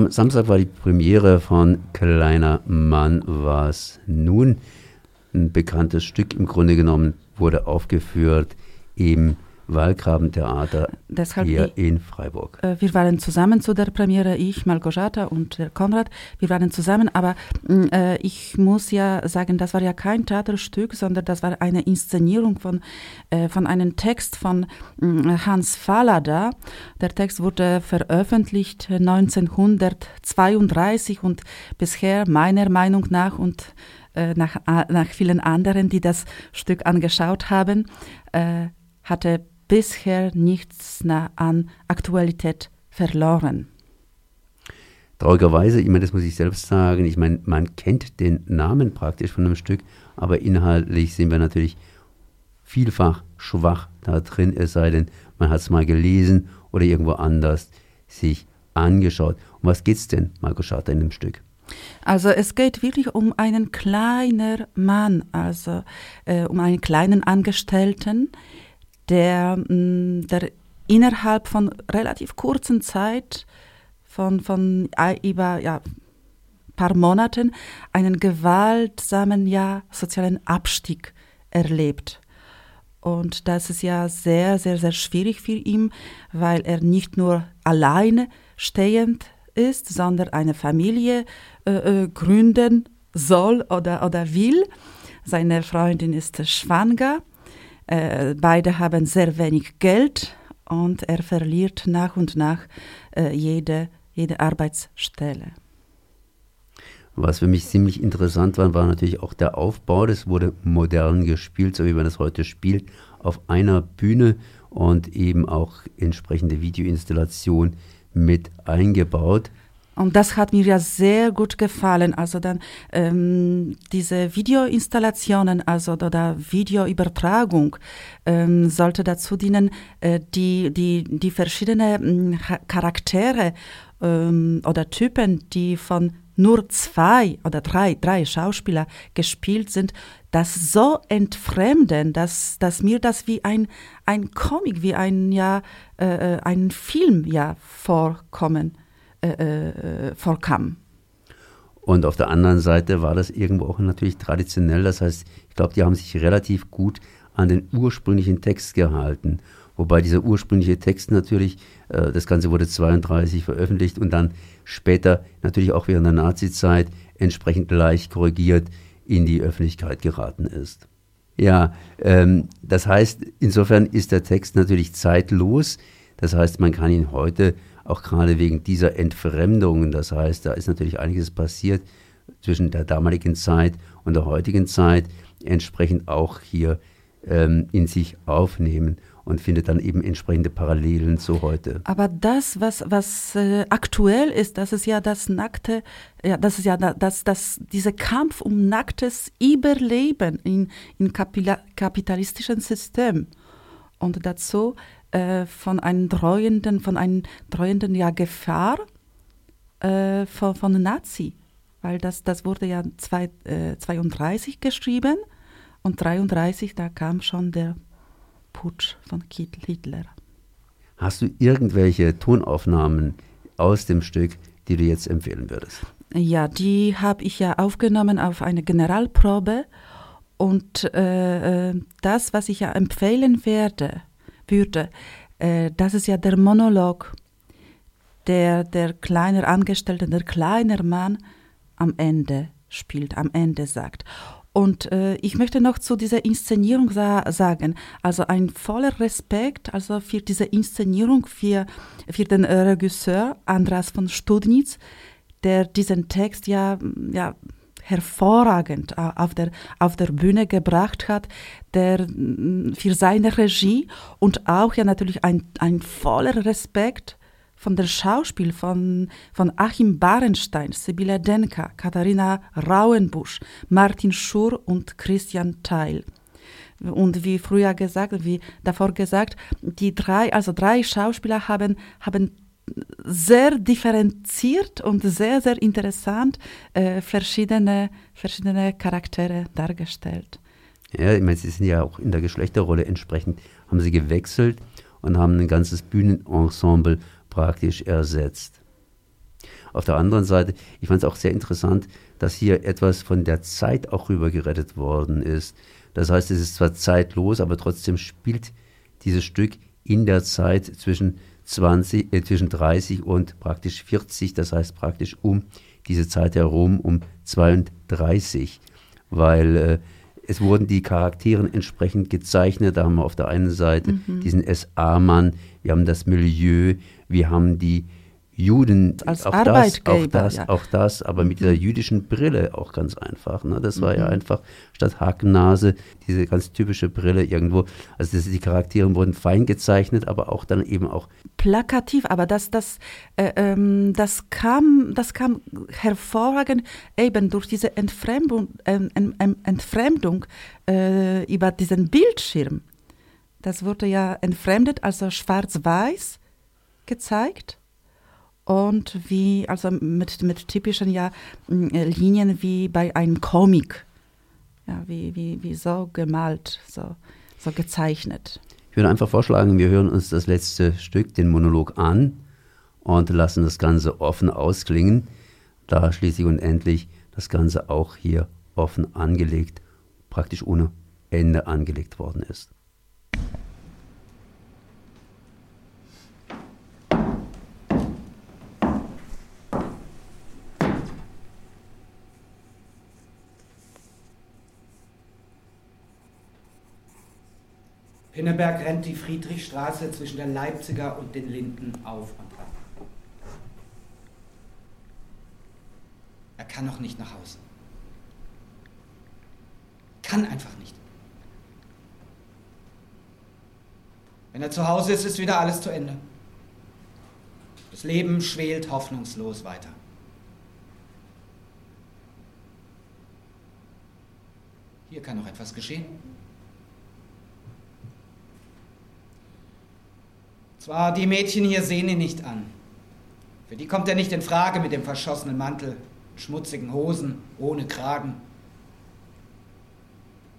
am Samstag war die Premiere von Kleiner Mann was nun. Ein bekanntes Stück im Grunde genommen wurde aufgeführt im Wallgrabentheater Deshalb hier in Freiburg. Äh, wir waren zusammen zu der Premiere, ich, Malgorzata und Konrad. Wir waren zusammen, aber mm, äh, ich muss ja sagen, das war ja kein Theaterstück, sondern das war eine Inszenierung von, äh, von einem Text von äh, Hans Fallada. Der Text wurde veröffentlicht 1932 und bisher meiner Meinung nach und äh, nach, nach vielen anderen, die das Stück angeschaut haben, äh, hatte bisher nichts an Aktualität verloren. Traurigerweise, ich meine, das muss ich selbst sagen, ich meine, man kennt den Namen praktisch von einem Stück, aber inhaltlich sind wir natürlich vielfach schwach da drin, es sei denn, man hat es mal gelesen oder irgendwo anders sich angeschaut. Um was geht es denn, Marco Schatter, in dem Stück? Also es geht wirklich um einen kleinen Mann, also äh, um einen kleinen Angestellten, der, mm, der innerhalb von relativ kurzen Zeit, von, von über ja, paar Monaten, einen gewaltsamen ja, sozialen Abstieg erlebt. Und das ist ja sehr, sehr, sehr schwierig für ihn, weil er nicht nur alleine stehend ist, sondern eine Familie äh, äh gründen soll oder, oder will. Seine Freundin ist schwanger äh, beide haben sehr wenig Geld und er verliert nach und nach äh, jede, jede Arbeitsstelle. Was für mich ziemlich interessant war, war natürlich auch der Aufbau. Das wurde modern gespielt, so wie man das heute spielt, auf einer Bühne und eben auch entsprechende Videoinstallation mit eingebaut. Und das hat mir ja sehr gut gefallen. Also dann ähm, diese Videoinstallationen, also oder Videoübertragung ähm, sollte dazu dienen, äh, die, die, die verschiedenen äh, Charaktere ähm, oder Typen, die von nur zwei oder drei, drei Schauspieler gespielt sind, das so entfremden, dass, dass mir das wie ein, ein Comic, wie ein, ja, äh, äh ein Film ja vorkommen äh, äh, vorkam. Und auf der anderen Seite war das irgendwo auch natürlich traditionell. Das heißt, ich glaube, die haben sich relativ gut an den ursprünglichen Text gehalten. Wobei dieser ursprüngliche Text natürlich, äh, das Ganze wurde 32 veröffentlicht und dann später natürlich auch während der Nazizeit entsprechend leicht korrigiert in die Öffentlichkeit geraten ist. Ja, ähm, das heißt, insofern ist der Text natürlich zeitlos. Das heißt, man kann ihn heute auch gerade wegen dieser Entfremdung. Das heißt, da ist natürlich einiges passiert zwischen der damaligen Zeit und der heutigen Zeit, entsprechend auch hier ähm, in sich aufnehmen und findet dann eben entsprechende Parallelen zu heute. Aber das, was, was äh, aktuell ist, das ist ja das nackte, ja, das ist ja das, das, dieser Kampf um nacktes Überleben in, in kapitalistischen System. Und dazu äh, von einem dreuenden, von einem dreuenden ja, Gefahr äh, von, von Nazi. Weil das, das wurde ja zwei, äh, 32 geschrieben und 33, da kam schon der Putsch von Hitler. Hast du irgendwelche Tonaufnahmen aus dem Stück, die du jetzt empfehlen würdest? Ja, die habe ich ja aufgenommen auf eine Generalprobe. Und äh, äh das, was ich ja empfehlen werde, würde. Äh, das ist ja der Monolog, der der kleine Angestellte, der kleine Mann am Ende spielt, am Ende sagt. Und äh, ich möchte noch zu dieser Inszenierung sa sagen, also ein voller Respekt also für diese Inszenierung, für, für den Regisseur Andras von Studnitz, der diesen Text ja, ja hervorragend auf der, auf der Bühne gebracht hat, der mm, für seine Regie und auch ja natürlich ein, ein voller Respekt von der Schauspiel von, von Achim Barenstein, Sibylle Denka, Katharina Rauenbusch, Martin Schur und Christian Teil. Und wie früher gesagt, wie davor gesagt, die drei, also drei Schauspieler haben, haben sehr differenziert und sehr, sehr interessant äh, verschiedene, verschiedene Charaktere dargestellt. Ja, ich meine, sie sind ja auch in der Geschlechterrolle entsprechend, haben sie gewechselt und haben ein ganzes Bühnenensemble praktisch ersetzt. Auf der anderen Seite, ich fand es auch sehr interessant, dass hier etwas von der Zeit auch rüber gerettet worden ist. Das heißt, es ist zwar zeitlos, aber trotzdem spielt dieses Stück in der Zeit zwischen 20, äh, zwischen 30 und praktisch 40, das heißt praktisch um diese Zeit herum, um 32, weil äh, es wurden die Charakteren entsprechend gezeichnet. Da haben wir auf der einen Seite mhm. diesen SA-Mann, wir haben das Milieu, wir haben die Juden, als auch Arbeitgeber, das, auch das, ja. auch das, aber mit dieser jüdischen Brille auch ganz einfach. Ne? Das war mhm. ja einfach statt Hakennase diese ganz typische Brille irgendwo. Also das, die Charaktere wurden fein gezeichnet, aber auch dann eben auch plakativ. Aber das, das, äh, ähm, das kam, das kam hervorragend eben durch diese Entfremdung, äh, Entfremdung äh, über diesen Bildschirm. Das wurde ja entfremdet, also schwarz-weiß gezeigt und wie, also mit, mit typischen ja, Linien wie bei einem Comic. Ja, wie, wie, wie so gemalt, so, so gezeichnet. Ich würde einfach vorschlagen, wir hören uns das letzte Stück, den Monolog an und lassen das Ganze offen ausklingen, da schließlich und endlich das Ganze auch hier offen angelegt, praktisch ohne Ende angelegt worden ist. Pinneberg rennt die Friedrichstraße zwischen der Leipziger und den Linden auf und ab. Er kann noch nicht nach Hause. Kann einfach nicht. Wenn er zu Hause ist, ist wieder alles zu Ende. Das Leben schwelt hoffnungslos weiter. Hier kann noch etwas geschehen. Zwar, die Mädchen hier sehen ihn nicht an. Für die kommt er nicht in Frage mit dem verschossenen Mantel, schmutzigen Hosen, ohne Kragen.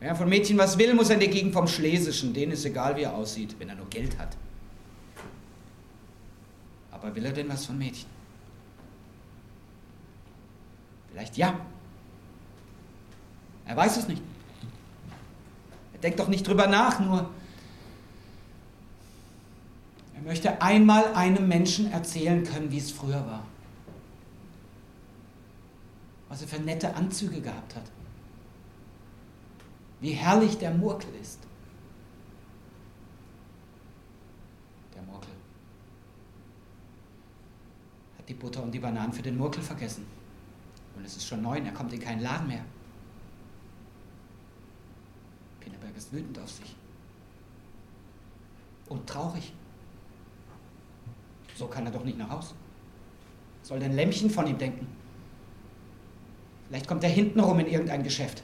Wer von Mädchen was will, muss in die Gegend vom Schlesischen. Denen ist egal, wie er aussieht, wenn er nur Geld hat. Aber will er denn was von Mädchen? Vielleicht ja. Er weiß es nicht. Er denkt doch nicht drüber nach, nur er möchte einmal einem Menschen erzählen können, wie es früher war. Was er für nette Anzüge gehabt hat. Wie herrlich der Murkel ist. Der Murkel hat die Butter und die Bananen für den Murkel vergessen. Und es ist schon neun, er kommt in keinen Laden mehr. Pinneberg ist wütend auf sich. Und traurig. So kann er doch nicht nach Haus. Soll denn Lämmchen von ihm denken? Vielleicht kommt er hinten rum in irgendein Geschäft.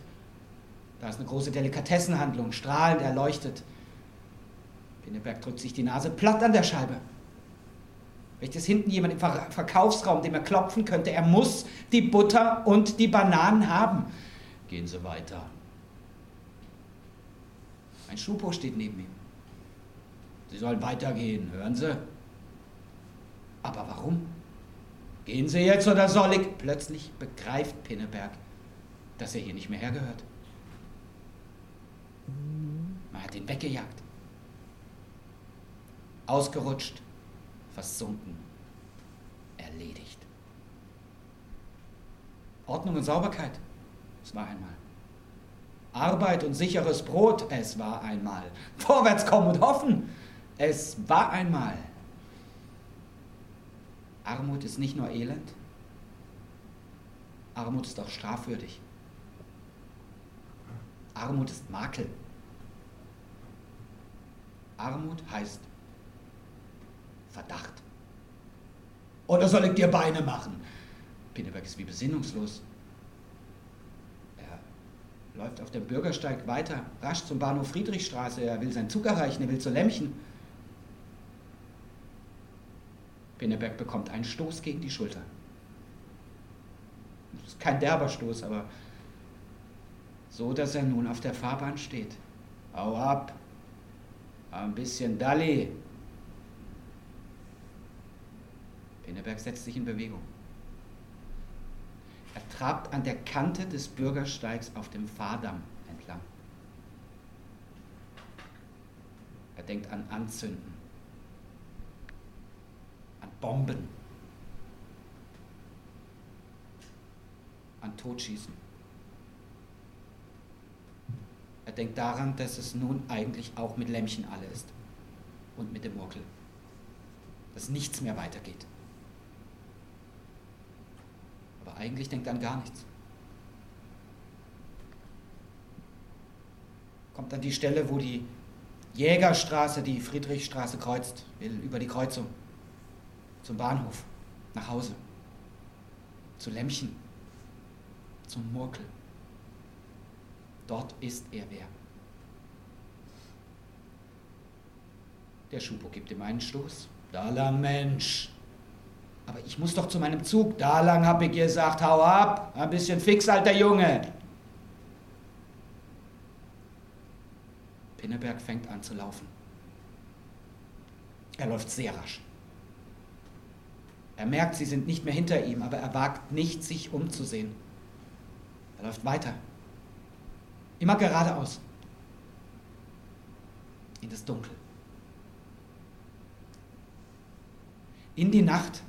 Da ist eine große Delikatessenhandlung, strahlend erleuchtet. Pinneberg drückt sich die Nase platt an der Scheibe. Vielleicht ist hinten jemand im Verkaufsraum, dem er klopfen könnte. Er muss die Butter und die Bananen haben. Gehen Sie weiter. Ein Schupo steht neben ihm. Sie sollen weitergehen, hören Sie? Aber warum? Gehen Sie jetzt oder soll ich? Plötzlich begreift Pinneberg, dass er hier nicht mehr hergehört. Man hat ihn weggejagt. Ausgerutscht, versunken, erledigt. Ordnung und Sauberkeit, es war einmal. Arbeit und sicheres Brot, es war einmal. Vorwärts kommen und hoffen, es war einmal. Armut ist nicht nur Elend, Armut ist auch strafwürdig. Armut ist Makel. Armut heißt Verdacht. Oder soll ich dir Beine machen? Pinneberg ist wie besinnungslos. Er läuft auf dem Bürgersteig weiter, rasch zum Bahnhof Friedrichstraße. Er will seinen Zug erreichen, er will zu Lämmchen. Pinneberg bekommt einen Stoß gegen die Schulter. Das ist kein derber Stoß, aber so, dass er nun auf der Fahrbahn steht. Hau ab! Ein bisschen Dalli! Pinneberg setzt sich in Bewegung. Er trabt an der Kante des Bürgersteigs auf dem Fahrdamm entlang. Er denkt an Anzünden, an Bomben, an Totschießen. Er denkt daran, dass es nun eigentlich auch mit Lämmchen alle ist und mit dem Murkel, dass nichts mehr weitergeht. Aber eigentlich denkt er an gar nichts. Kommt an die Stelle, wo die Jägerstraße die Friedrichstraße kreuzt, will über die Kreuzung zum Bahnhof, nach Hause, zu Lämmchen, zum Murkel. Dort ist er wer. Der Schupo gibt ihm einen Stoß. Da lang, Mensch. Aber ich muss doch zu meinem Zug. Da lang hab ich gesagt, hau ab. Ein bisschen fix, alter Junge. Pinneberg fängt an zu laufen. Er läuft sehr rasch. Er merkt, sie sind nicht mehr hinter ihm, aber er wagt nicht, sich umzusehen. Er läuft weiter. Immer geradeaus. In das Dunkel. In die Nacht,